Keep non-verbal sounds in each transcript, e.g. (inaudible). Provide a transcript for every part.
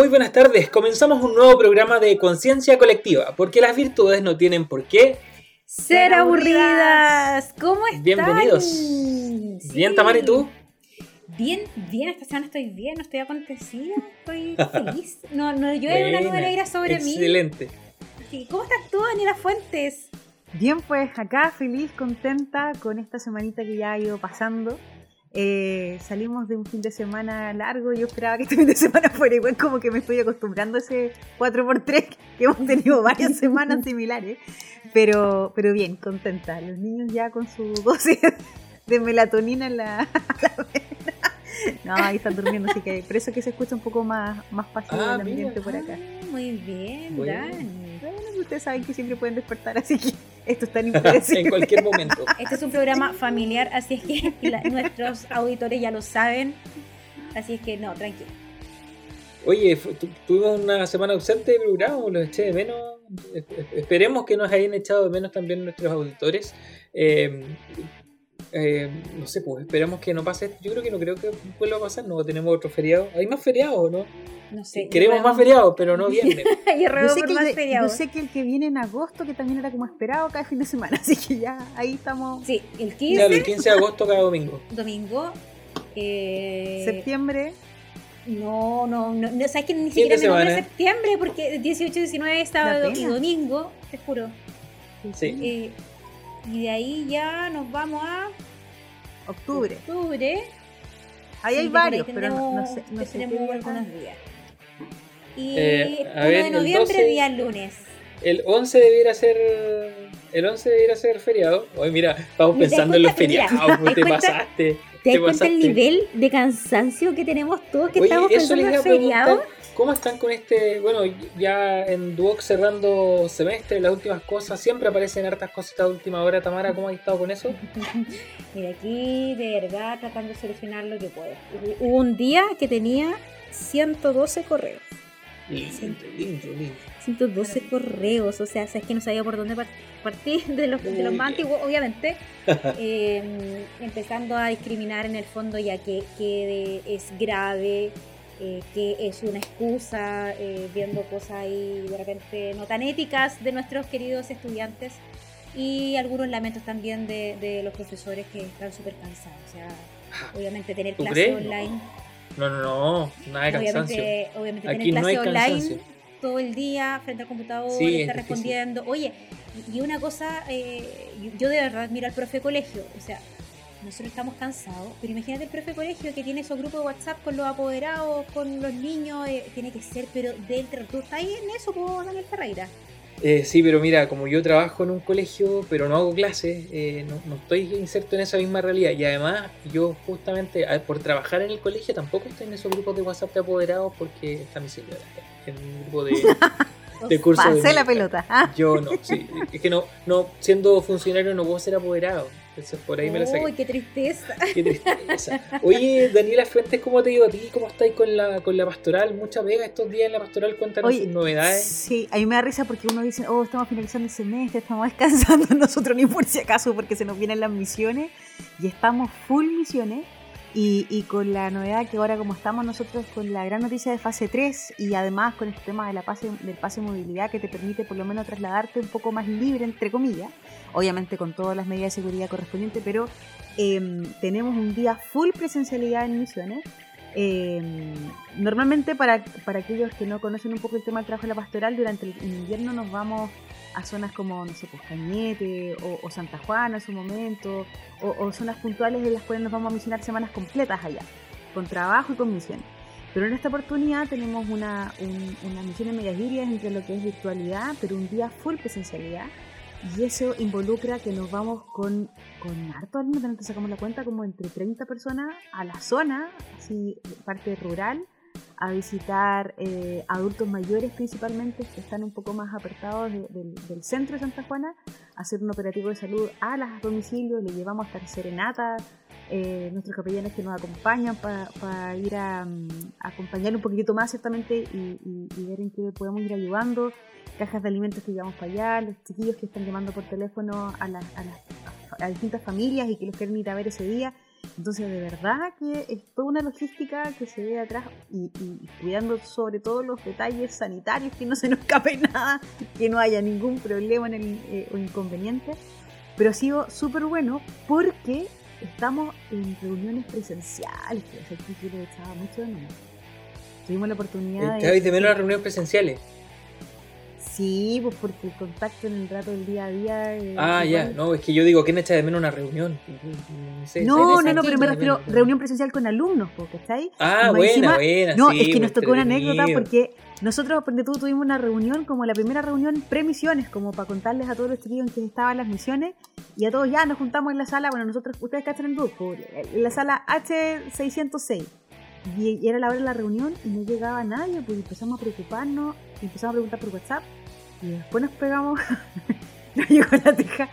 Muy buenas tardes. Comenzamos un nuevo programa de conciencia colectiva, porque las virtudes no tienen por qué ser aburridas. ¿Cómo están? Bienvenidos. Bien, Tamara, ¿y tú? Bien, bien, esta semana estoy bien, no estoy acontecida, estoy (laughs) feliz. No, no llueve una nube negra sobre excelente. mí. Excelente. ¿Cómo estás tú, Daniela Fuentes? Bien, pues acá feliz, contenta con esta semanita que ya ha ido pasando. Eh, salimos de un fin de semana largo. Yo esperaba que este fin de semana (laughs) fuera igual, como que me estoy acostumbrando a ese 4x3 que hemos tenido varias (laughs) semanas similares. Pero, pero bien, contenta. Los niños ya con su (laughs) dosis de melatonina en la, (laughs) No, ahí están durmiendo, así que por eso que se escucha un poco más, más pasivo Ah, el ambiente mira. por acá. Ah, muy bien, Bueno. Dani. Bueno, ustedes saben que siempre pueden despertar, así que esto es tan (laughs) impredecible. en cualquier momento. Este es un programa familiar, así es que (laughs) la- nuestros auditores ya lo saben. Así es que no, tranquilo. Oye, tuvimos una semana ausente de programa, los eché de menos. Es- es- Esperemos que nos hayan echado de menos también nuestros auditores. Eh, eh, no sé, pues esperamos que no pase esto. Yo creo que no creo que vuelva a pasar, no tenemos otro feriado. Hay más feriados, ¿no? No sé. Queremos más feriados, pero no (laughs) viernes. Y Yo sé, por que más el de- yo feriados. sé que el que viene en agosto, que también era como esperado cada fin de semana, (laughs) así que ya ahí estamos. Sí, el 15, Claro, el 15 de agosto cada domingo. domingo. Eh, Septiembre, No, no, no, no, sabes que ni siquiera me nombre semana. septiembre porque 18, 19 sábado y domingo, te juro. Sí. Eh, y de ahí ya nos vamos a octubre. octubre. Ahí hay ahí varios, pero no, no sé, no sé algunos están. días. Y Eh, a 1 ver, de el noviembre, 12 día lunes. El 11 debiera ser. El 11 debiera ser feriado. Oye, mira, vamos ¿Te das pensando en los? Mira, feriados. pues, ¿te te das cuenta? pasaste. ¿Te das cuenta el nivel de cansancio que tenemos todos que Oye, estamos pensando en a preguntar. feriado? ¿Cómo están con este? Bueno, ya en Duoc cerrando semestre, las últimas cosas. Siempre aparecen hartas cositas de última hora. Tamara, ¿cómo has estado con eso? (laughs) Mira, aquí de verdad tratando de solucionar lo que puedo. Hubo un día que tenía 112 correos. Lindo, lindo, lindo. 112 correos, o sea, sabes que no sabía por dónde par- partir de los, de los Muy más antiguos, obviamente, (laughs) eh, empezando a discriminar en el fondo ya que, que es grave, eh, que es una excusa, eh, viendo cosas ahí de repente no tan éticas de nuestros queridos estudiantes y algunos lamentos también de, de los profesores que están súper cansados, o sea, obviamente tener ¿Tú clases crees? online. No, no, no. Nada de cansancio. Obviamente, obviamente Aquí tener no hay clase online cansancio. todo el día frente al computador, Sí, es estar difícil. respondiendo. Oye, y- una cosa, eh, yo de verdad miro al profe colegio, o sea, nosotros estamos cansados, pero imagínate el profe colegio que tiene esos grupos de WhatsApp con los apoderados, con los niños, eh, tiene que ser, pero del tú estás ahí en eso, pues, Daniel Ferreira. Eh, sí, pero mira, como yo trabajo en un colegio, pero no hago clases, eh, no, no estoy inserto en esa misma realidad. Y además, yo justamente por trabajar en el colegio tampoco estoy en esos grupos de WhatsApp de apoderados porque está mi señora en un grupo de, (laughs) (laughs) de curso de Pasé la pelota. Ah, Yo no, sí. Es que no, no, siendo funcionario no puedo ser apoderado. Entonces por ahí me la saqué. Uy, qué tristeza. Qué tristeza. Oye, Daniela Fuentes, ¿cómo te ido a ti? ¿Cómo estáis con la, con la pastoral? Mucha pega estos días en la pastoral. Cuéntanos Oye, sus novedades. Sí, a mí me da risa porque uno dice, oh, estamos finalizando el semestre, estamos (laughs) descansando nosotros ni por si acaso porque se nos vienen las misiones y estamos full misiones y, y con la novedad que ahora como estamos nosotros con la gran noticia de fase 3 y además con este tema de la pase, del pase de movilidad que te permite por lo menos trasladarte un poco más libre, entre comillas, obviamente con todas las medidas de seguridad correspondientes, pero em, tenemos un día full presencialidad en misiones. Eh, normalmente para, para aquellos que no conocen un poco el tema del trabajo de la pastoral, durante el invierno nos vamos a zonas como, no sé, pues Cañete o, o Santa Juana en su momento, o, o zonas puntuales en las cuales nos vamos a misionar semanas completas allá, con trabajo y con misiones. Pero en esta oportunidad tenemos una, un- una misión en medias entre lo que es virtualidad, pero un día full presencialidad. Y eso involucra que nos vamos con, con harto alumnos, sacamos la cuenta, como entre 30 personas a la zona, así parte rural, a visitar eh, adultos mayores principalmente que están un poco más apartados de- del, centro de Santa Juana, hacer un operativo de salud a los domicilios, le llevamos hasta serenata, eh, nuestros capellanes que nos acompañan para ir a, a acompañar un poquitito más ciertamente y, y- y ver en qué podemos ir ayudando, cajas de alimentos que llevamos para allá, los chiquillos que están llamando por teléfono a, las- las- distintas familias y que los quieren ir a ver ese día. Entonces, de verdad que es toda una logística que se ve atrás y, y cuidando sobre todo los detalles sanitarios, que no se nos escape (laughs) nada, que no haya ningún problema en el, eh, o inconveniente. Pero ha sido súper bueno porque estamos en reuniones presenciales, que yo le echaba mucho de menos. Tuvimos la oportunidad de... de menos las reuniones presenciales? Sí, pues porque el contacto en el rato del día a día. Eh, ah, ya, no, es que yo digo, ¿quién echa de menos una reunión? No, no, no, pero me refiero reunión presencial con alumnos, ¿cachai? Ah, buena, buena. No, es que nos tocó una anécdota porque nosotros, porque tú tuvimos una reunión, como la primera reunión pre-misiones, como para contarles a todos los chiquillos en que estaban las misiones, y a todos ya nos juntamos en la sala, bueno, nosotros, ustedes cachan el grupo, en la sala H606. Y, era la hora de la reunión y no llegaba nadie, pues empezamos a preocuparnos, y empezamos a preguntar por WhatsApp, y después nos pegamos, (laughs) nos llegó la teja,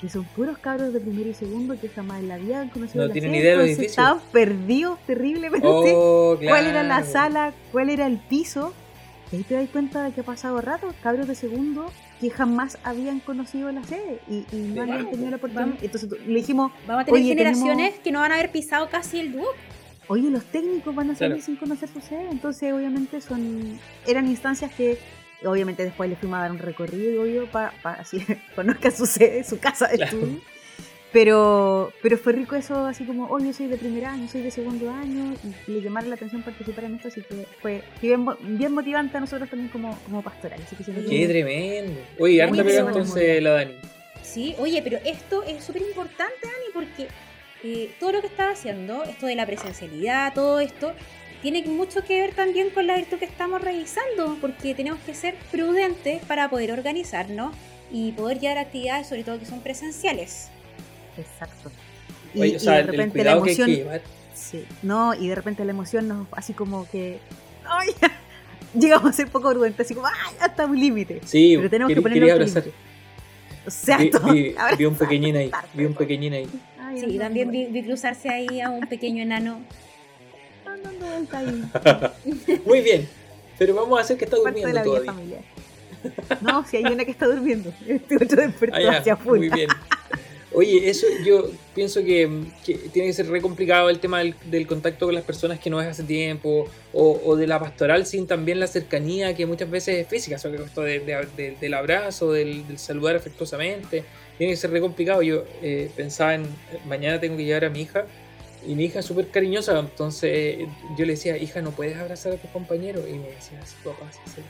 que son puros cabros de primero y segundo que jamás en la vida han conocido no tienen idea de los Estaban perdidos terriblemente. Oh, (laughs) ¿Cuál era la sala? ¿Cuál era el piso? Y ahí te das cuenta de que ha pasado rato, cabros de segundo que jamás habían conocido la sede y, no habían tenido la oportunidad. Entonces le dijimos, vamos a tener generaciones que no van a haber pisado casi el dúo. Oye, los técnicos van a salir sin conocer su sede, entonces obviamente son eran instancias que obviamente después le fuimos a dar un recorrido, obvio, para pa, así (laughs) conozca su sede, su casa de estudio. Pero, pero fue rico eso, así como, oh, yo soy de primer año, soy de segundo año, y le llamaron la atención participar en esto, así que fue bien, bien motivante a nosotros también como, como pastoral. Así que Qué tremendo. Oye, harta pega entonces la Dani. Sí, oye, pero esto es súper importante, Dani, porque eh, todo lo que estaba haciendo, esto de la presencialidad, todo esto, tiene mucho que ver también con la virtud que estamos revisando, porque tenemos que ser prudentes para poder organizarnos y poder llevar actividades, sobre todo que son presenciales. Exacto. Y, de repente la emoción. sí, no, y de repente la emoción nos, así como que. ¡Ay! (laughs) Llegamos a ser poco prudentes, así como, ¡ay! Hasta un límite. Sí, pero tenemos que ponernos. abrazar. O sea, vi, (laughs) vi, un pequeñín ahí. Vi un pequeñín ahí. Sí, también vi, cruzarse ahí a un pequeño enano. (laughs) Muy bien. Pero vamos a hacer que está durmiendo. De la vida familiar. No, si hay una que está durmiendo. (laughs) Este otro despertó ah, hacia afuera. Muy bien. (laughs) Oye, eso yo pienso que, tiene que ser re complicado el tema del, contacto con las personas que no ves hace tiempo, o, de la pastoral sin también la cercanía que muchas veces es física, sobre esto del abrazo, del, saludar afectuosamente, tiene que ser re complicado. Yo eh, pensaba en, mañana tengo que llevar a mi hija, y mi hija es súper cariñosa, entonces yo le decía, hija, no puedes abrazar a tus compañeros, y me decía, sí, papá, sí, sí.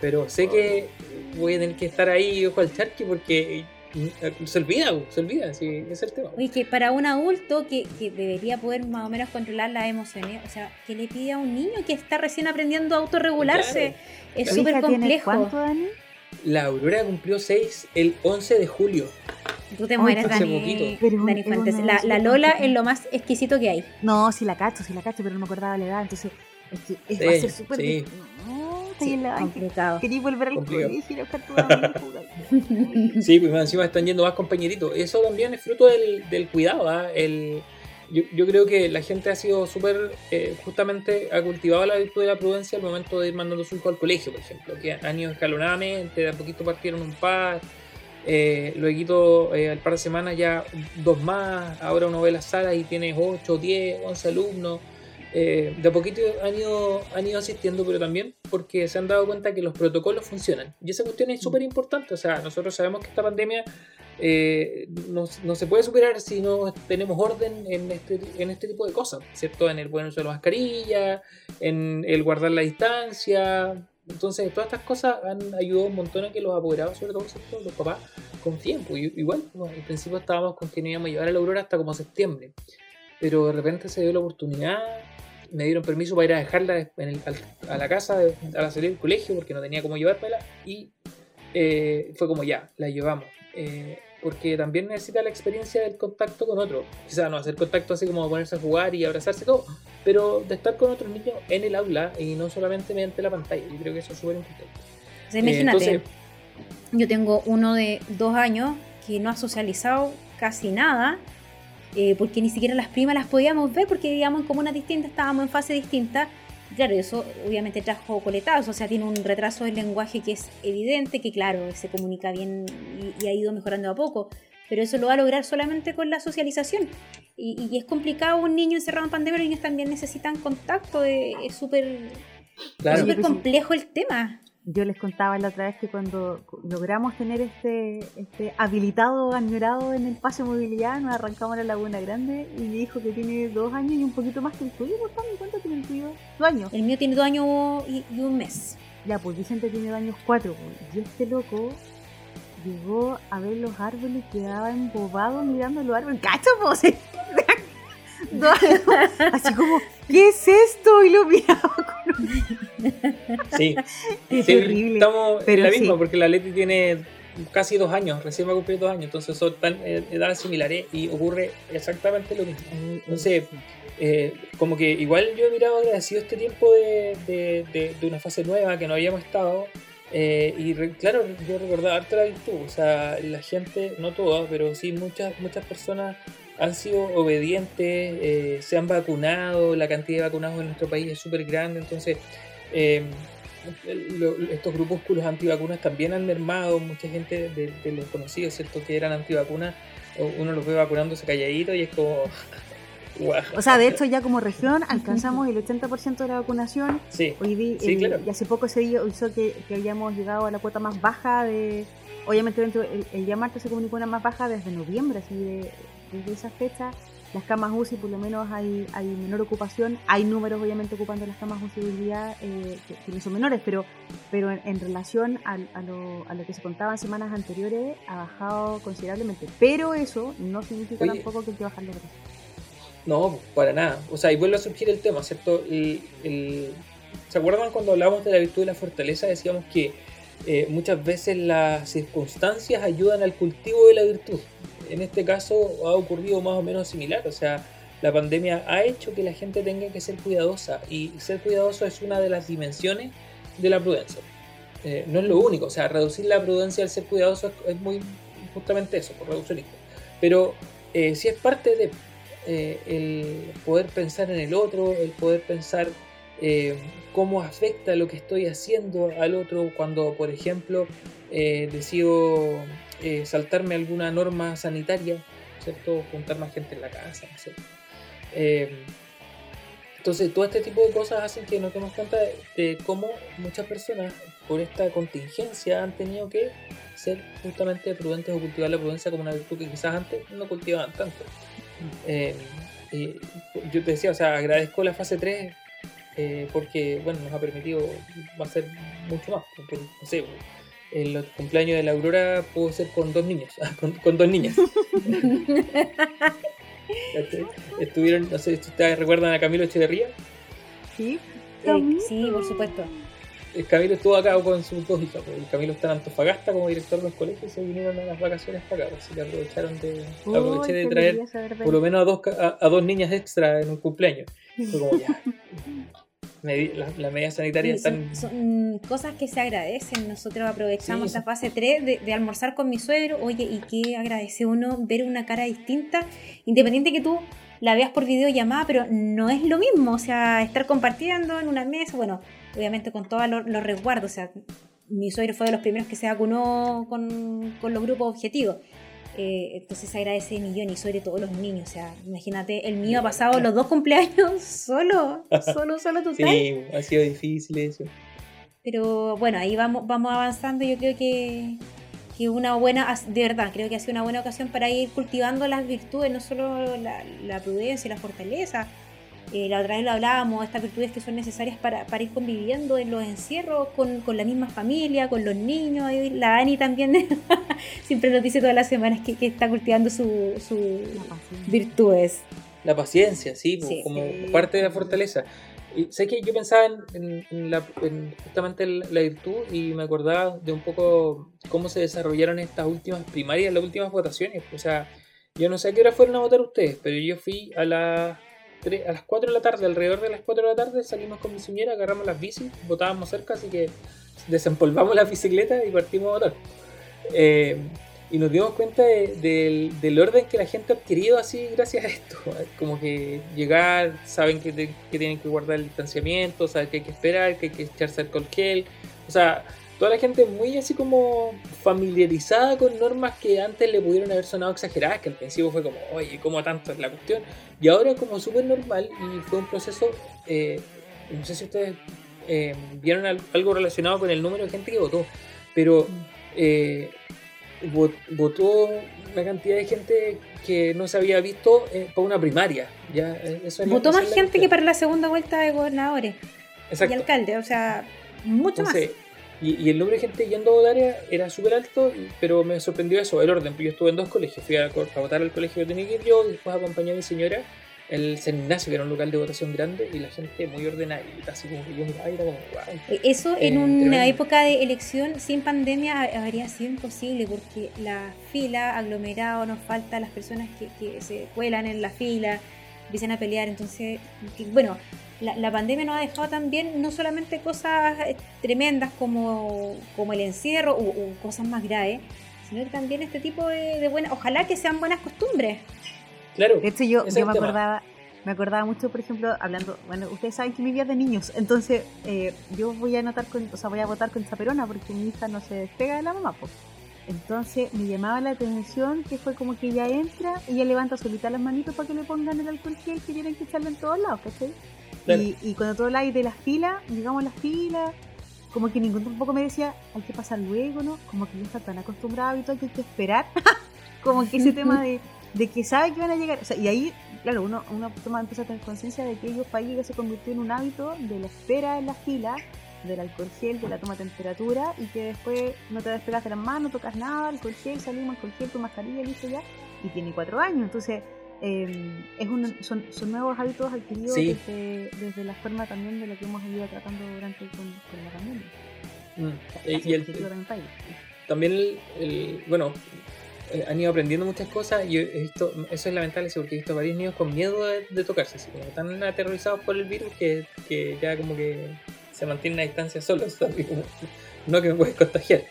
Pero sé que voy a tener que estar ahí ojo al charqui porque se olvida, se olvida, sí, es el tema. Oye, que para un adulto que, que, debería poder más o menos controlar las emociones, o sea, que le pide a un niño que está recién aprendiendo a autorregularse, es súper complejo. ¿Cuánto, Dani? La Aurora cumplió 6 el 11 de julio. Tú te mueres, Dani, Dani Fuentes. La, la, Lola es lo más exquisito que hay. No, sí la cacho, sí la cacho, pero no me acordaba la edad, entonces es que es, va a ser súper sí. (laughs) Sí, complicado. Quería volver al colegio (laughs) y buscar (laughs) Sí, pues encima están yendo más compañeritos. Eso también es fruto del, del cuidado. ¿ah? El, yo, yo, creo que la gente ha sido súper, eh, justamente ha cultivado la virtud de la prudencia al momento de ir mandando su hijo al colegio, por ejemplo, que han ido escalonadamente, de a poquito partieron un par, eh, luego eh, al par de semanas ya dos más, ahora uno ve las salas y tiene 8, 10, 11 alumnos. Eh, de a poquito han ido, han ido asistiendo, pero también porque se han dado cuenta que los protocolos funcionan. Y esa cuestión es súper importante. O sea, nosotros sabemos que esta pandemia eh, no, se puede superar si no tenemos orden en este, en este tipo de cosas, ¿cierto? En el buen uso de la mascarilla, en el guardar la distancia. Entonces, todas estas cosas han ayudado un montón a que los apoderados, sobre todo los papás, confíen. Pues, igual, bueno, al principio estábamos con que no íbamos a llevar a la aurora hasta como septiembre. Pero de repente se dio la oportunidad me dieron permiso para ir a dejarla a la casa a la salida del colegio porque no tenía cómo llevármela y eh, fue como ya, la llevamos. Eh, porque también necesita la experiencia del contacto con otro. Quizás no hacer contacto así como ponerse a jugar y abrazarse todo, pero de estar con otros niños en el aula y no solamente mediante la pantalla. Yo creo que eso es súper importante. imagínate, yo tengo uno de dos años que no ha socializado casi nada eh, porque ni siquiera las primas las podíamos ver porque vivíamos en comunas distintas, estábamos en fase distinta. Claro, eso obviamente trajo coletados, o sea, tiene un retraso del lenguaje que es evidente, que claro, se comunica bien y, ha ido mejorando a poco, pero eso lo va a lograr solamente con la socialización. Y, es complicado un niño encerrado en pandemia, los niños también necesitan contacto, es súper complejo el tema. Yo les contaba la otra vez que cuando logramos tener este, este habilitado añorado en el pase de movilidad, nos arrancamos a la Laguna Grande y me dijo que tiene dos años y un poquito más que el tuyo. ¿Cuánto tiene el tuyo? Dos años. El mío tiene dos años y, un mes. Ya, pues Vicente tiene dos años cuatro. Pues. Y este loco llegó a ver los árboles, quedaba embobado mirando los árboles. ¡Cacho, pues! (laughs) Así como, ¿qué es esto? Y lo miraba con (laughs) Sí, terrible. Estamos en la misma, porque la Leti tiene casi dos años, recién va a cumplir dos años, entonces son tan eh, edades similares y ocurre exactamente lo mismo. Entonces, eh, como que igual yo he mirado agradecido este tiempo de, de, de, una fase nueva que no habíamos estado. Eh, y claro, yo recordaba harto la virtud, o sea, la gente, no toda, pero sí muchas, muchas personas han sido obedientes, eh, se han vacunado, la cantidad de vacunados en nuestro país es súper grande, entonces eh, estos grupúsculos antivacunas también han mermado, mucha gente de, los conocidos, ¿cierto? Que eran antivacunas, uno los ve vacunándose calladito y es como... (laughs) O sea, de hecho ya como región alcanzamos el 80% de la vacunación. Sí, Hoy Y hace poco se hizo que, que habíamos llegado a la cuota más baja de... Obviamente el, el día martes se comunicó una más baja desde noviembre, así de desde esa fecha las camas UCI por lo menos hay, hay menor ocupación, hay números obviamente ocupando las camas UCI hoy día eh, que, no son menores, pero, pero en, relación a, lo, a, lo, que se contaban semanas anteriores ha bajado considerablemente. Pero eso no significa tampoco que hay que bajarle precio. No, para nada. O sea, y vuelve a surgir el tema, ¿cierto? El, ¿Se acuerdan cuando hablábamos de la virtud y la fortaleza? Decíamos que eh, muchas veces las circunstancias ayudan al cultivo de la virtud en este caso ha ocurrido más o menos similar. O sea, la pandemia ha hecho que la gente tenga que ser cuidadosa y ser cuidadoso es una de las dimensiones de la prudencia. Eh, no es lo único, o sea, reducir la prudencia al ser cuidadoso es, muy justamente eso, por reduccionismo. Pero eh, si es parte de eh, el poder pensar en el otro, el poder pensar cómo afecta lo que estoy haciendo al otro cuando, por ejemplo, decido eh, saltarme alguna norma sanitaria, ¿cierto? Juntar más gente en la casa, eh, entonces, todo este tipo de cosas hacen que nos demos cuenta de, cómo muchas personas, por esta contingencia, han tenido que ser justamente prudentes o cultivar la prudencia como una virtud que quizás antes no cultivaban tanto. Eh, yo te decía, o sea, agradezco la fase 3 porque, bueno, nos ha permitido, ser mucho más, porque, no sé, el cumpleaños de la Aurora pudo ser con dos niños, (laughs) con, dos niñas. (laughs) Estuvieron, no sé si ustedes recuerdan a Camilo Echeverría. Sí, eh, sí, por supuesto. El Camilo estuvo acá con sus dos hijas. Pues. El Camilo está en Antofagasta como director de los colegios y se vinieron a las vacaciones para acá. Así que aprovecharon de, aproveché de traer por lo menos a dos, a, dos niñas extra en un cumpleaños. Fue como ya. (laughs) las la medidas sanitarias están... Son, cosas que se agradecen. Nosotros aprovechamos la fase 3 de, almorzar con mi suegro. Oye, y qué agradece uno ver una cara distinta, independiente que tú la veas por videollamada, pero no es lo mismo. O sea, estar compartiendo en una mesa, bueno, obviamente con todos los, resguardos. O sea, mi suegro fue de los primeros que se vacunó con, con los grupos objetivos. Eh, entonces agradece millón y sobre todo los niños. O sea, imagínate, el mío ha pasado los dos cumpleaños (laughs) solo, solo, solo total. Sí, ha sido difícil eso. Pero bueno, ahí vamos, vamos avanzando. Yo creo que, que una buena, de verdad, creo que ha sido una buena ocasión para ir cultivando las virtudes, no solo la, la prudencia y la fortaleza, eh, la otra vez lo hablábamos, estas virtudes que son necesarias para, para ir conviviendo en los encierros con, con, la misma familia, con los niños. La Ani también (laughs) siempre nos dice todas las semanas que, que está cultivando sus su virtudes. La paciencia, sí, como parte de la fortaleza. Y sé que yo pensaba en, en, la, justamente la virtud y me acordaba de un poco cómo se desarrollaron estas últimas primarias, las últimas votaciones. O sea, yo no sé a qué hora fueron a votar ustedes, pero yo fui a a las 4 de la tarde, alrededor de las 4 de la tarde, salimos con mi señora, agarramos las bicis, botábamos cerca, así que desempolvamos la bicicleta y partimos a votar. Eh, y nos dimos cuenta del, orden que la gente ha adquirido así gracias a esto. Como que llegar, saben que, tienen que guardar el distanciamiento, saben que hay que esperar, que hay que echarse alcohol gel. O sea, toda la gente muy así como familiarizada con normas que antes le pudieron haber sonado exageradas, que al principio fue como, oye, ¿cómo tanto es la cuestión? Y ahora como súper normal y fue un proceso, eh, no sé si ustedes eh, vieron algo relacionado con el número de gente que votó, pero eh, votó una cantidad de gente que no se había visto eh, para una primaria. Ya, eso votó más gente que para la segunda vuelta de gobernadores y alcaldes, o sea, mucho más. Y, el número de gente yendo a votar era, súper alto, pero me sorprendió eso, el orden. Yo estuve en dos colegios, fui a, votar al colegio que tenía que ir yo, después acompañé a mi señora el San Ignacio, que era un local de votación grande, y la gente muy ordenada, así como que yo miraba era como, eh, Eso en eh, una época de elección sin pandemia habría sido imposible, porque la fila, aglomerado, nos falta las personas que, que se cuelan en la fila, empiezan a pelear, entonces, bueno, la, pandemia nos ha dejado también no solamente cosas eh, tremendas como, como el encierro o, cosas más graves, sino que también este tipo de, de buenas, ojalá que sean buenas costumbres. Claro. De hecho, yo, yo me acordaba, me acordaba mucho, por ejemplo, hablando, bueno, ustedes saben que mi vida es de niños, entonces eh, yo voy a anotar con, o sea, voy a votar con chaperona porque mi hija no se despega de la mamá, pues. Entonces me llamaba la atención que fue como que ella entra y ella levanta solita las manitos para que le pongan el alcohol gel que tienen que echarlo en todos lados, ¿cachai? Y, y, cuando el aire de las filas, digamos las filas, como que ningún tampoco me decía, hay que pasar luego, ¿no? Como que yo está tan acostumbrado y todo hay que esperar. (laughs) como que ese tema de, de, que sabe que van a llegar. O sea, y ahí, claro, uno, uno toma, empieza a tener conciencia de que ellos para se convirtió en un hábito de la espera en las filas, del alcohol gel, de la toma de temperatura y que después no te despegas de las manos, no tocas nada, alcohol gel, salimos, alcohol gel, tu mascarilla, listo ya. Y tiene cuatro años, entonces eh, es son, son, nuevos hábitos adquiridos desde, desde, la forma también de lo que hemos ido tratando durante con, la pandemia. Mm. Y, el, también, el, bueno, eh, han ido aprendiendo muchas cosas y esto, eso es lamentable porque he visto varios niños con miedo de, tocarse, así como están aterrorizados por el virus que, que, ya como que se mantienen a distancia solos, (laughs) no que me puedes contagiar.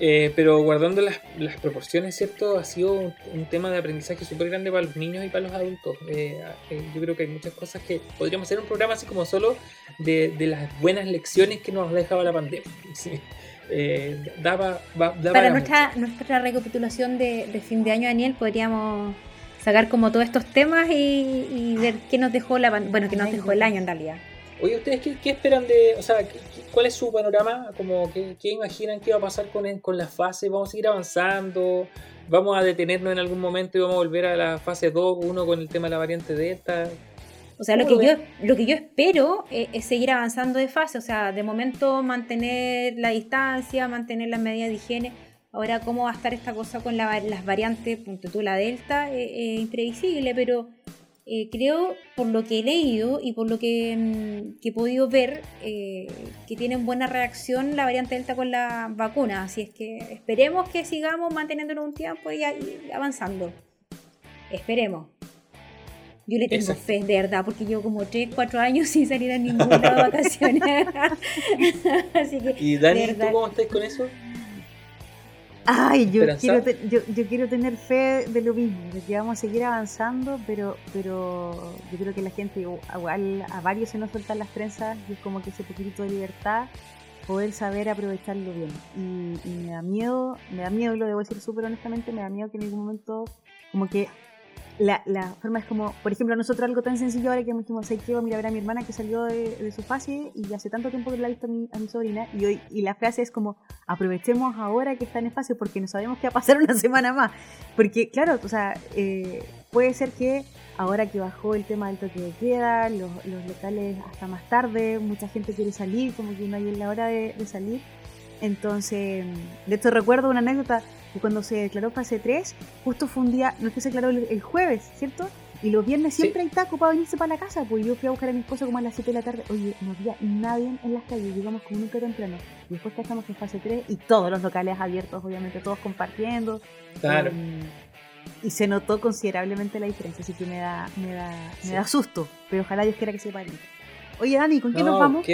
Eh, pero guardando las, las, proporciones, ¿cierto? Ha sido un, tema de aprendizaje súper grande para los niños y para los adultos. Eh, eh, yo creo que hay muchas cosas que podríamos hacer un programa así como solo de, de las buenas lecciones que nos dejaba la pandemia. (laughs) daba, para nuestra, nuestra recapitulación de, de, fin de año, Daniel, podríamos sacar como todos estos temas y, y ver qué nos dejó la bueno, qué nos dejó el año en realidad. Oye, ¿ustedes qué, esperan de, o sea, cuál es su panorama? Como, ¿qué, imaginan que va a pasar con, con la fase? ¿Vamos a seguir avanzando? ¿Vamos a detenernos en algún momento y vamos a volver a la fase 2, 1 con el tema de la variante Delta? O sea, lo que, yo, lo que yo espero es, es, seguir avanzando de fase, o sea, de momento mantener la distancia, mantener las medidas de higiene. Ahora, cómo va a estar esta cosa con la, las variantes, punto tú, la Delta, es imprevisible, pero eh, creo, por lo que he leído y por lo que, mm, he podido ver, eh, que tienen buena reacción la variante Delta con la vacuna. Así es que esperemos que sigamos manteniéndonos un tiempo y, avanzando. Esperemos. Yo le tengo fe, de verdad, porque yo como 3, 4 años (laughs) sin salir a ninguna de vacaciones. (laughs) Así que, ¿Y Dani, tú cómo estás con eso? Ay, yo quiero, yo, yo, quiero tener fe de lo mismo, de que vamos a seguir avanzando, pero pero yo creo que la gente, igual a varios se nos sueltan las trenzas y es como que ese poquito de libertad, poder saber aprovecharlo bien. Y, y me da miedo, me da miedo, lo debo decir súper honestamente, me da miedo que en algún momento como que la, la, forma es como, por ejemplo, nosotros algo tan sencillo ahora que dijimos, hey, quiero mirar a mi hermana que salió de, su fase y hace tanto tiempo que la he visto a mi, a mi sobrina y hoy y la frase es como, aprovechemos ahora que está en espacio porque no sabemos qué va a pasar (laughs) una semana más. Porque, claro, o sea, eh, puede ser que ahora que bajó el tema del toque de queda, los, los locales hasta más tarde, mucha gente quiere salir, como que no hay la hora de, de salir. Entonces, de hecho recuerdo una anécdota, cuando se declaró fase 3, justo fue un día, no es que se declaró el, jueves, ¿cierto? Y los viernes siempre hay taco para venirse para la casa, pues yo fui a buscar a mi esposo como a las 7 de la tarde, oye, no había nadie en las calles, llegamos como nunca temprano. Y después que estamos en fase 3 y todos los locales abiertos, obviamente todos compartiendo. Claro. Em, y se notó considerablemente la diferencia, así que me da, me da, me da susto, pero ojalá Dios quiera que se pare. Oye Dani, ¿con quién nos vamos?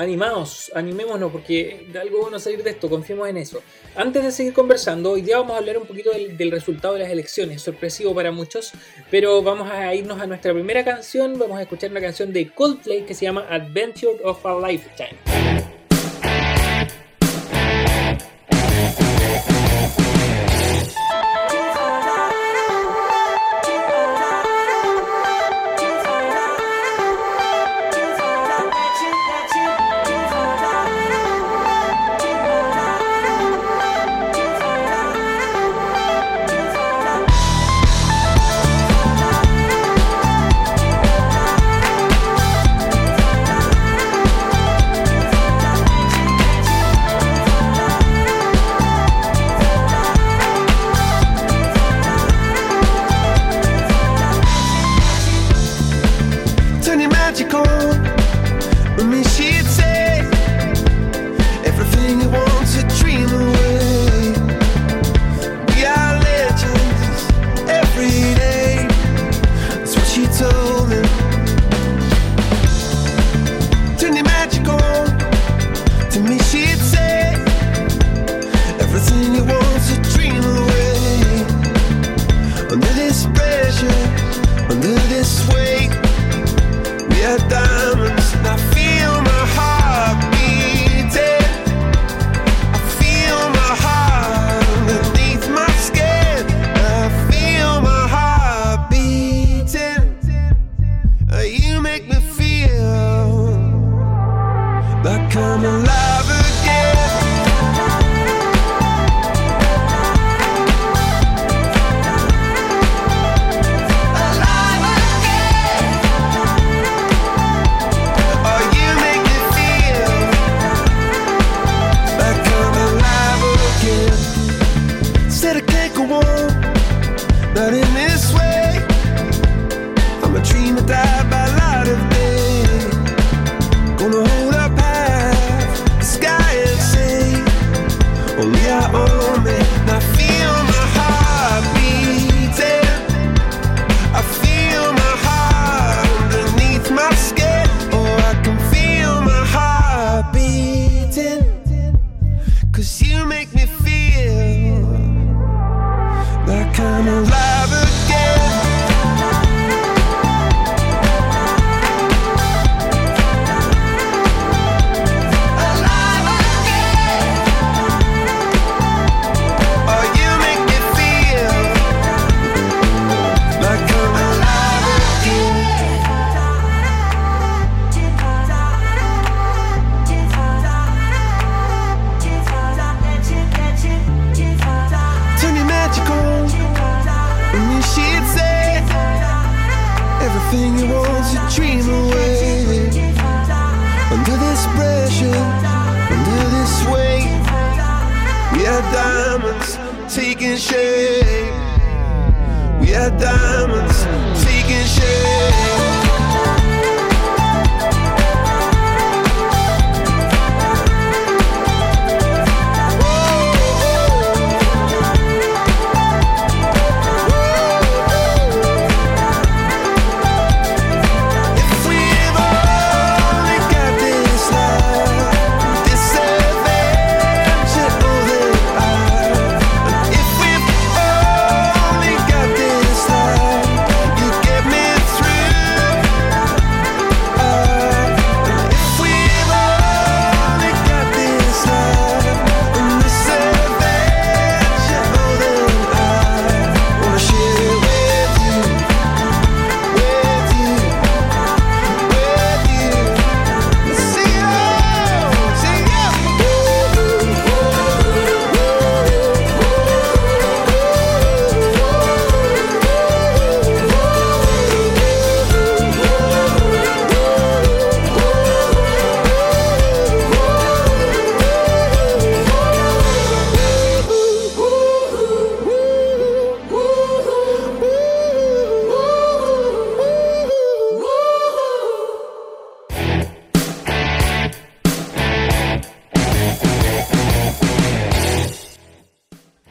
Animados, animémonos, porque de algo bueno salir de esto, confiemos en eso. Antes de seguir conversando, hoy día vamos a hablar un poquito del, resultado de las elecciones, sorpresivo para muchos, pero vamos a irnos a nuestra primera canción, vamos a escuchar una canción de Coldplay que se llama Adventure of a Lifetime. diamonds, seeking shade.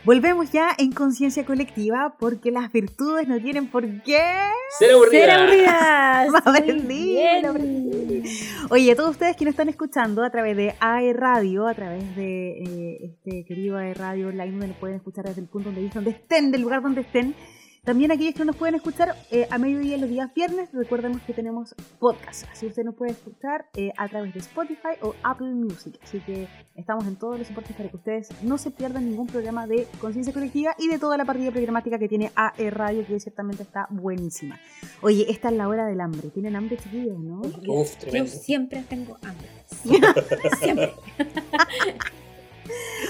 Volvemos ya en conciencia colectiva porque las virtudes no tienen por qué Ser aburrida. Ser aburridas. Oye, a todos ustedes que nos están escuchando a través de AE Radio, a través de eh, este querido AE Radio Online, donde nos pueden escuchar desde el punto donde, donde estén, del lugar donde estén. También aquellos que nos pueden escuchar eh, a mediodía los días viernes, recuerden que tenemos podcast. Así usted nos puede escuchar eh, a través de Spotify o Apple Music. Así que estamos en todos los soportes para que ustedes no se pierdan ningún programa de conciencia colectiva y de toda la partida programática que tiene AE Radio, que ciertamente está buenísima. Oye, esta es la hora del hambre. ¿Tienen hambre, chiquillos, no? Uf, Yo siempre tengo hambre. Siempre. (laughs) siempre.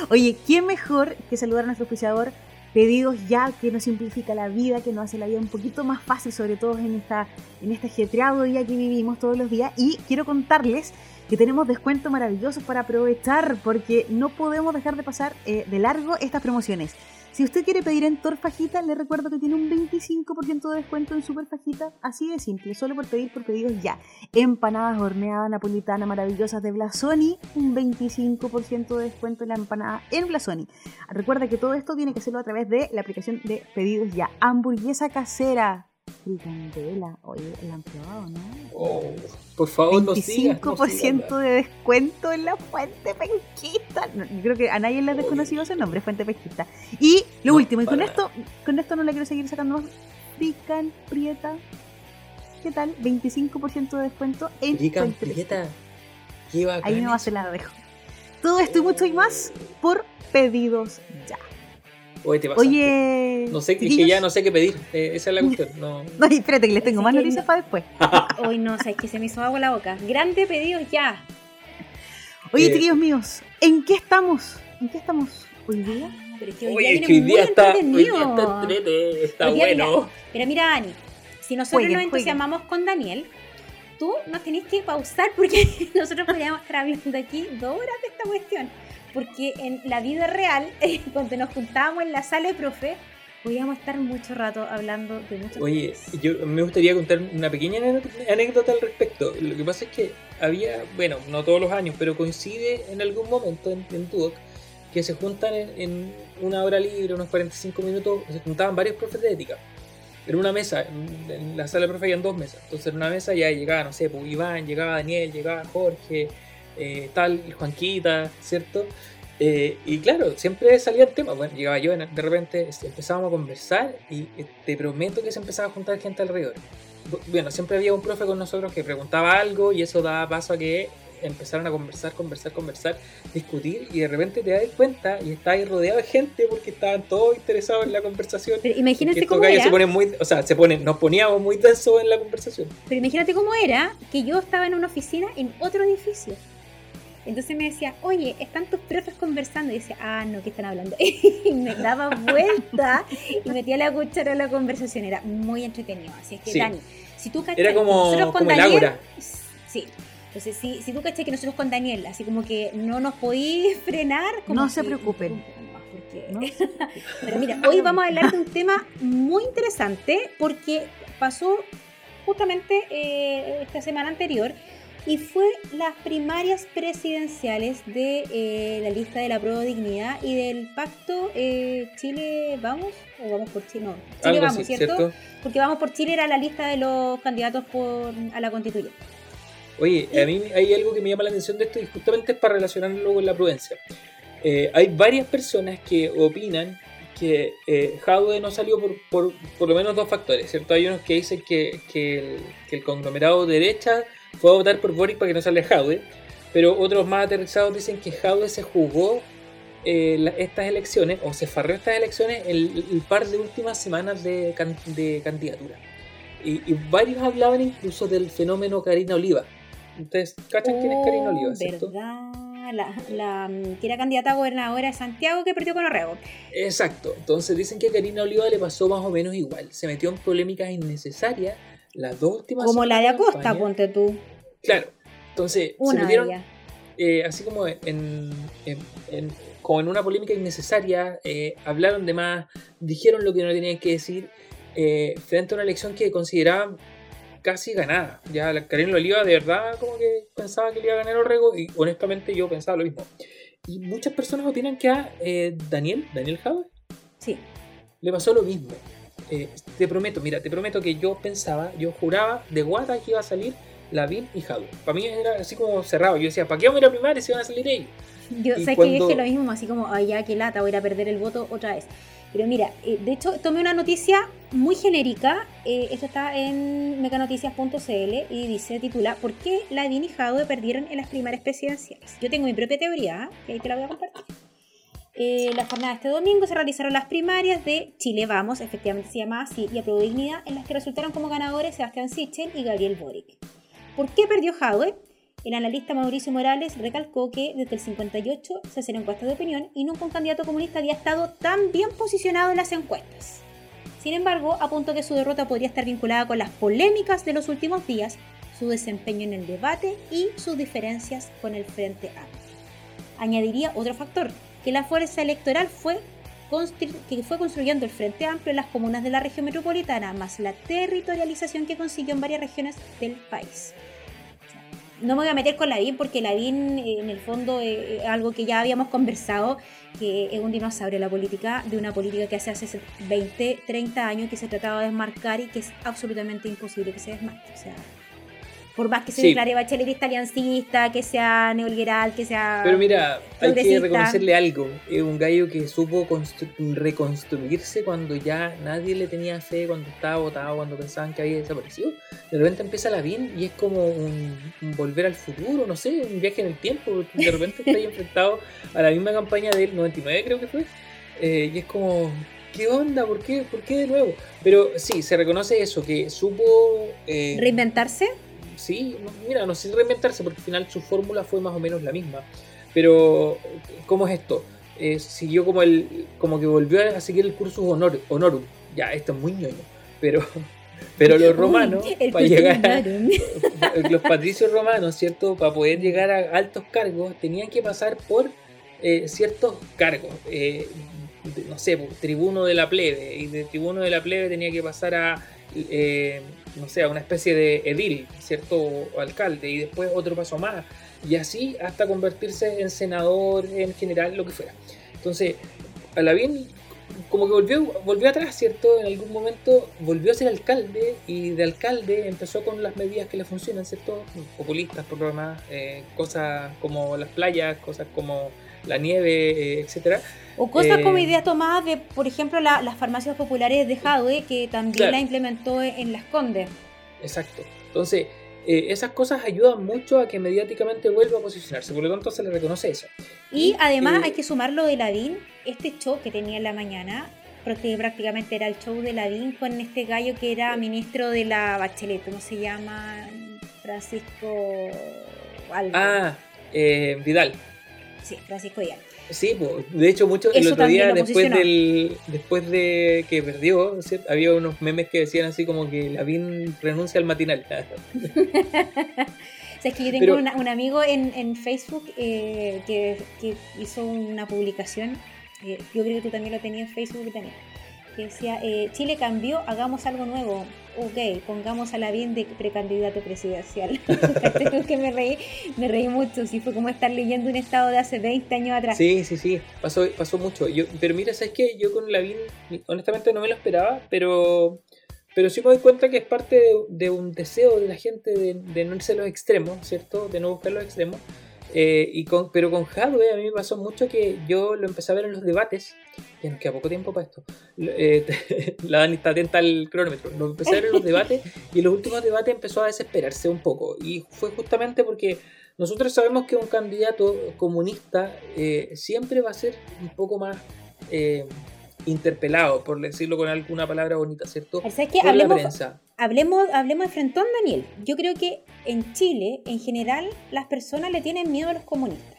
Oye, ¿quién mejor que saludar a nuestro auspiciador? Pedidos ya que nos simplifica la vida, que nos hace la vida un poquito más fácil, sobre todo en, esta, en este ajetreado día que vivimos todos los días. Y quiero contarles que tenemos descuentos maravillosos para aprovechar, porque no podemos dejar de pasar eh, de largo estas promociones. Si usted quiere pedir en Torfajita, le recuerdo que tiene un 25% de descuento en Super Fajita, así de simple, solo por pedir por pedidos ya. Empanadas horneadas napolitanas maravillosas de Blasoni, un 25% de descuento en la empanada en Blasoni. Recuerda que todo esto tiene que hacerlo a través de la aplicación de pedidos ya. Hamburguesa casera. Fricandela. Oye, ¿la han probado, no? Oh, por favor, no sigas. no 25% sigas, de descuento en la Fuente Penquista. No, yo creo que a nadie le ha desconocido ese nombre, Fuente Penquista. Y lo No, último, y con esto, con esto no le quiero seguir sacando más. Frican Prieta. ¿Qué tal? 25% de descuento en Rica Fuente Prieta. Qué Ahí nomás eso. se la dejo. Todo esto y mucho y más por pedidos ya. Oye, te. Oye. No sé, dije ya no sé qué pedir. Eh, esa es la cuestión. No. (laughs) No, espérate, que les tengo Así más que noticias no- para después. (laughs) Hoy no, sabes que se me hizo agua la boca. Grande pedido ya. Oye, Eh, chiquillos míos, ¿en qué estamos? ¿En qué estamos hoy día? Pero es que hoy Oye, día es que hoy viene día muy está, hoy entretenido. día está entrete, está Hoy día, bueno. Pero mira, Ani, si nosotros Jueguen, nos entusiasmamos con Daniel, tú nos tenés que pausar porque (laughs) nosotros podríamos estar hablando aquí dos horas de esta cuestión. Porque en la vida real, (laughs) cuando nos juntábamos en la sala de profe, podíamos estar mucho rato hablando de muchas Oye, cosas. yo me gustaría contar una pequeña anécdota- al respecto. Lo que pasa es que había, bueno, no todos los años, pero coincide en algún momento en, en Duoc que se juntan en, en una hora libre, unos 45 minutos, se juntaban varios profes de ética. En una mesa, en, en la sala de profe habían dos mesas. Entonces en una mesa ya llegaba, no sé, pues, Iván, llegaba Daniel, llegaba Jorge, eh, tal, Juanquita, ¿cierto? Eh, y claro, siempre salía el tema. Bueno, llegaba yo, de repente este, empezábamos a conversar y eh, te prometo que se empezaba a juntar gente alrededor. Bu- Bueno, siempre había un profe con nosotros que preguntaba algo y eso daba paso a que empezaron a conversar, conversar, conversar, discutir y de repente te das cuenta y estás rodeado de gente porque estaban todos interesados en la conversación. Pero imagínate cómo era. se ponen muy, o sea, se ponen, nos poníamos muy densos en la conversación. Pero imagínate cómo era que yo estaba en una oficina en otro edificio. Entonces me decía, oye, están tus profes conversando. Y decía, ah, no, ¿qué están hablando? (laughs) Y me daba vuelta y metía la cuchara en la conversación. Era muy entretenido. Así es que, Sí. Dani, si tú cachai Era que como, nosotros con como el Daniel- aura. Sí. Entonces, si, si tú cachai que nosotros con Daniel, así como que no nos podís frenar, como No se preocupen. (laughs) pero mira, hoy vamos a hablar de un tema muy interesante porque pasó justamente eh, esta semana anterior y fue las primarias presidenciales de eh, la lista de la prueba de dignidad y del pacto eh, Chile Vamos o Vamos por Chile, no, Chile Algo Vamos, ¿cierto? ¿cierto? Porque Vamos por Chile era la lista de los candidatos por, a la constituyente. Oye, a mí hay algo que me llama la atención de esto y justamente es para relacionarlo con la prudencia. Eh, hay varias personas que opinan que eh, Jadwe no salió por, por, por lo menos dos factores, ¿cierto? Hay unos que dicen que, que el, que el conglomerado de derecha fue a votar por Boric para que no salga Jadwe, pero otros más aterrizados dicen que Jadwe se jugó eh, la- estas elecciones o se farreó estas elecciones el, el par de últimas semanas de, can- de candidatura. Y, y varios hablaban incluso del fenómeno Karina Oliva. Ustedes cachan quién es Karina Oliva, Oh, ¿cierto? La, la, que era candidata a gobernadora de Santiago que perdió con Orrego. Exacto. Entonces dicen que a Karina Oliva le pasó más o menos igual. Se metió en polémicas innecesarias las dos últimas Como la de Acosta, campaña. ponte tú. Claro. Entonces se Una metieron ellas. eh, así como en, en- en- como en una polémica innecesaria, eh, hablaron de más, dijeron lo que no tenían que decir eh, frente a una elección que consideraban casi ganada. Ya la Karina Oliva de verdad como que pensaba que le iba a ganar Orrego y honestamente yo pensaba lo mismo. Y muchas personas opinan que a eh, Daniel, Daniel Jadwe, Sí. le pasó lo mismo. Eh, te prometo, mira, te prometo que yo pensaba, yo juraba de guata que iba a salir Lavín y Jadwe. Para mí era así como cerrado. Yo decía, ¿para qué vamos a ir a primaria si van a salir ellos? Yo sé cuando- que dije lo mismo, así como, ay, ya, qué lata, voy a ir a perder el voto otra vez. Pero mira, eh, de hecho, tomé una noticia muy genérica. eh, esto está en mecanoticias.cl y dice, titula, ¿Por qué Lavín y Jadwe perdieron en las primarias presidenciales? Yo tengo mi propia teoría, ¿eh? que ahí te la voy a compartir. Eh, la jornada de este domingo se realizaron las primarias de Chile Vamos, efectivamente se llama así, y Aprobó Dignidad, en las que resultaron como ganadores Sebastián Sichel y Gabriel Boric. ¿Por qué perdió Jadwe? El analista Mauricio Morales recalcó que desde el 58 se hacían encuestas de opinión y nunca un candidato comunista había estado tan bien posicionado en las encuestas. Sin embargo, apuntó que su derrota podría estar vinculada con las polémicas de los últimos días, su desempeño en el debate y sus diferencias con el Frente Amplio. Añadiría otro factor, que la fuerza electoral fue que fue construyendo el Frente Amplio en las comunas de la región metropolitana, más la territorialización que consiguió en varias regiones del país. No me voy a meter con Lavín porque Lavín eh, en el fondo eh, es algo que ya habíamos conversado, que es un dinosaurio la política, de una política que hace hace 20, 30 años que se trataba de desmarcar y que es absolutamente imposible que se desmarque. O sea, por más que se Sí. declare bachelerista aliancista, que sea neoliberal, que sea... Pero mira, hay que reconocerle algo. Es un gallo que supo constru- reconstruirse cuando ya nadie le tenía fe, cuando estaba votado, cuando pensaban que había desaparecido. De repente empieza la bien y es como un, un volver al futuro, no sé, un viaje en el tiempo. De repente está ahí enfrentado a la misma campaña del 99, creo que fue. eh, y es como, ¿qué onda? ¿Por qué? ¿Por qué de nuevo? Pero sí, se reconoce eso, que supo... eh, Reinventarse. Sí, mira, no sé si reinventarse porque al final su fórmula fue más o menos la misma. Pero, ¿cómo es esto? Eh, siguió como el como que volvió a seguir el cursus honor, honorum. Ya, esto es muy ñoño. Pero, (laughs) pero los romanos, Uy, para llegar a, (laughs) los patricios romanos, ¿cierto? Para poder llegar a altos cargos, tenían que pasar por eh, ciertos cargos. eh, de- no sé, pues, tribuno de la plebe. Y de tribuno de la plebe tenía que pasar a, eh, no sé, una especie de edil, ¿cierto? O alcalde. Y después otro paso más. Y así hasta convertirse en senador, en general, lo que fuera. Entonces, a Lavín como que volvió, volvió atrás, ¿cierto? En algún momento volvió a ser alcalde y de alcalde empezó con las medidas que le funcionan, ¿cierto? Populistas, demás, eh, cosas como las playas, cosas como la nieve, eh, etcétera. O cosas Eh, como ideas tomadas de, por ejemplo, la- las farmacias populares de Jadwe, que también Claro. la implementó en Las Condes. Exacto. Entonces, eh, esas cosas ayudan mucho a que mediáticamente vuelva a posicionarse, por lo tanto se le reconoce eso. Y además eh, hay que sumarlo de Lavín, este show que tenía en la mañana, porque prácticamente era el show de Lavín con este gallo que era ministro de la Bachelet, ¿cómo se llama? Francisco algo. Ah, eh, Vidal. Sí, Francisco Díaz. Sí, de hecho, mucho el otro día, después, del, después de que perdió, había unos memes que decían así como que Lavín renuncia al matinal. O sea, es que yo tengo Pero- una- un amigo en, en Facebook eh, que, que hizo una publicación, eh, yo creo que tú también lo tenías en Facebook también, que decía, eh, Chile cambió, hagamos algo nuevo. Ok, pongamos a Lavín de precandidato presidencial. (laughs) Que me reí, me reí mucho, sí, fue como estar leyendo un estado de hace 20 años atrás. Sí, sí, sí, pasó, pasó mucho. Yo, pero mira, ¿sabes qué? Yo con Lavín, honestamente no me lo esperaba, pero, pero sí me doy cuenta que es parte de, de un deseo de la gente de, de no irse a los extremos, ¿cierto? De no buscar los extremos. Eh, y con, pero con Hadwe a mí me pasó mucho que yo lo empecé a ver en los debates. Ya nos queda poco tiempo para esto. Eh, (laughs) la Dani está atenta al cronómetro. Lo empecé a ver en los debates (laughs) y en los últimos debates empezó a desesperarse un poco. Y fue justamente porque nosotros sabemos que un candidato comunista eh, siempre va a ser un poco más interpelado, por decirlo con alguna palabra bonita, ¿cierto? ¿Sabes qué? Por la Hablemos, prensa. Hablemos, hablemos de frentón, Daniel. Yo creo que en Chile, en general, las personas le tienen miedo a los comunistas.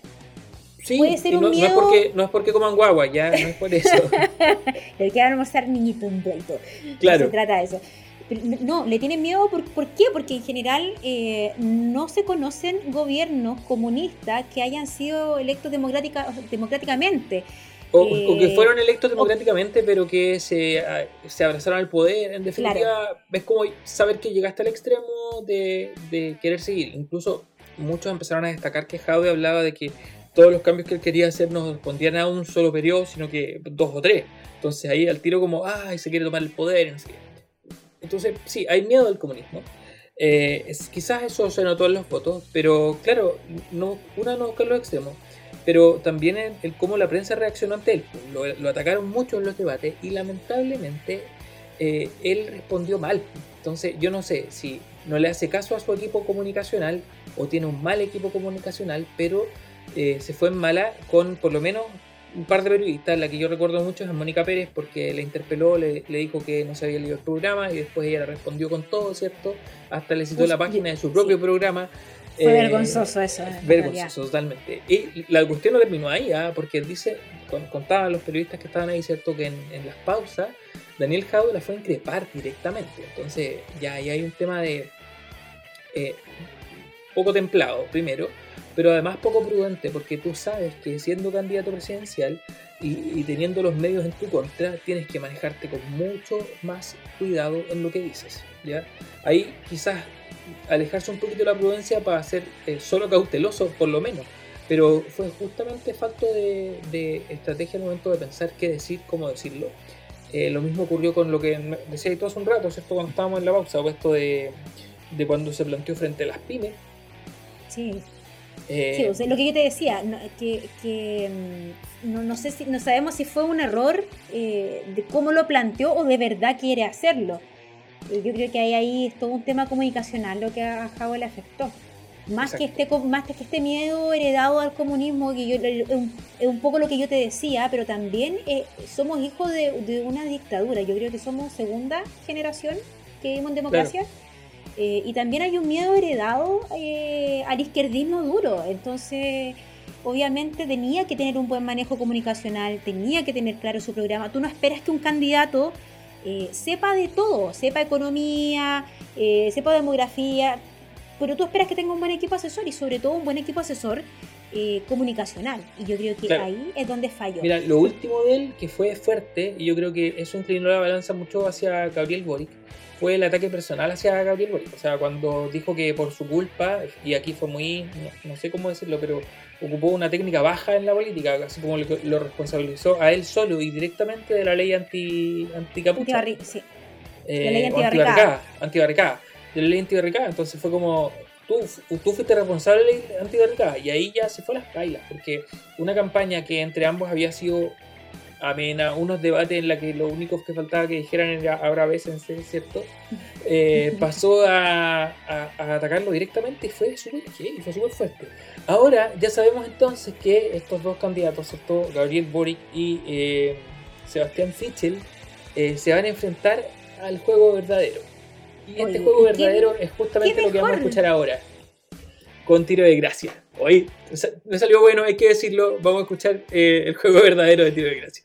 Sí, puede ser un no, no es miedo- porque, no es porque coman guagua, ya no es por eso. (laughs) El que van a almorzar niñito envuelto. No Claro. se trata de eso. Pero No, le tienen miedo, ¿por, por qué? Porque en general eh, no se conocen gobiernos comunistas que hayan sido electos democrática, democráticamente. O, Eh, o que fueron electos democráticamente, pero que se, a- se abrazaron al poder. En definitiva, Claro. es como saber que llegaste al extremo de, de querer seguir. Incluso muchos empezaron a destacar que Jadwe hablaba de que todos los cambios que él quería hacer no respondían a un solo periodo, sino que dos o tres. Entonces ahí al tiro como, ay, se quiere tomar el poder. Entonces, sí, hay miedo al comunismo. Eh, es- quizás eso se notó en los votos, pero claro, no, una no busca los extremos, pero también el, el cómo la prensa reaccionó ante él. Lo, lo atacaron mucho en los debates y lamentablemente eh, él respondió mal. Entonces, yo no sé si no le hace caso a su equipo comunicacional o tiene un mal equipo comunicacional, pero eh, se fue en mala con por lo menos un par de periodistas, la que yo recuerdo mucho es a Mónica Pérez, porque le interpeló, le, le dijo que no se había leído el programa y después ella le respondió con todo, ¿cierto? Hasta le citó Uf, la página de su propio programa. Fue Eh, vergonzoso eso. Vergonzoso, totalmente. Y la cuestión no terminó ahí, ¿ah? porque él dice, con- contaban los periodistas que estaban ahí, ¿cierto? Que en, en las pausas, Daniel Jadwe la fue a increpar directamente. Entonces, ya ahí hay un tema de eh, poco templado, primero, pero además poco prudente, porque tú sabes que siendo candidato presidencial y, y teniendo los medios en tu contra, tienes que manejarte con mucho más cuidado en lo que dices. ¿ya? Ahí quizás alejarse un poquito de la prudencia para ser eh, solo cauteloso, por lo menos. Pero fue justamente falta de, de estrategia al momento de pensar qué decir, cómo decirlo. Eh, lo mismo ocurrió con lo que decía tú hace un rato, ¿cierto? Cuando estábamos en la pausa, o esto de, de cuando se planteó frente a las pymes. Sí. Eh, Sí, o sea, lo que yo te decía, no, que, que, mm, no, no sé si, no sabemos si fue un error eh, de cómo lo planteó o de verdad quiere hacerlo. Yo creo que hay ahí es todo un tema comunicacional lo que a le afectó. Más que, este, más que este miedo heredado al comunismo, que yo, es un, es un poco lo que yo te decía, pero también eh, somos hijos de, de una dictadura. Yo creo que somos segunda generación que vivimos en democracia. Eh, y también hay un miedo heredado eh, al izquierdismo duro. Entonces, obviamente tenía que tener un buen manejo comunicacional, tenía que tener claro su programa. Tú no esperas que un candidato eh, sepa de todo, sepa economía, eh, sepa demografía, pero tú esperas que tenga un buen equipo asesor y sobre todo un buen equipo asesor eh, comunicacional. Y yo creo que Claro. ahí es donde falló. Mira, lo último de él, que fue fuerte, y yo creo que eso inclinó la balanza mucho hacia Gabriel Boric, fue el ataque personal hacia Gabriel Boric. O sea, cuando dijo que por su culpa, y aquí fue muy, no, no sé cómo decirlo, pero ocupó una técnica baja en la política, así como lo, lo responsabilizó a él solo y directamente de la ley anti, anticapucha. Antibarri- sí. eh, La ley o antibarricada. antibarricada, de la ley antibarricada. Entonces fue como, tú, tú fuiste responsable de la ley antibarricada y ahí ya se fue a las bailas, porque una campaña que entre ambos había sido amena, unos debates en la que lo único que faltaba que dijeran era ahora bésense, ¿cierto? (laughs) Eh, pasó a, a- a atacarlo directamente y fue súper fue súper fuerte. Ahora ya sabemos entonces que estos dos candidatos, ¿cierto? Gabriel Boric y eh, Sebastián Fichel, eh, se van a enfrentar al juego verdadero. Y este juego ¿y qué- verdadero es justamente lo que vamos a escuchar ahora. Con tiro de gracia. Hoy me salió bueno, hay que decirlo. Vamos a escuchar eh, el juego verdadero de tiro de gracia.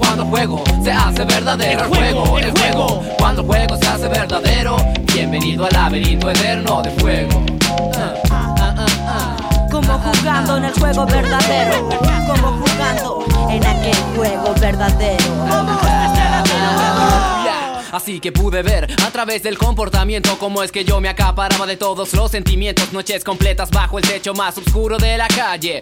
Cuando el juego se hace verdadero El juego, el juego Cuando el juego se hace verdadero Bienvenido al laberinto eterno de fuego. Como jugando en el juego verdadero. Como jugando en aquel juego verdadero. Ya. Así que pude ver a través del comportamiento cómo es que yo me acaparaba de todos los sentimientos Noches completas bajo el techo más oscuro de la calle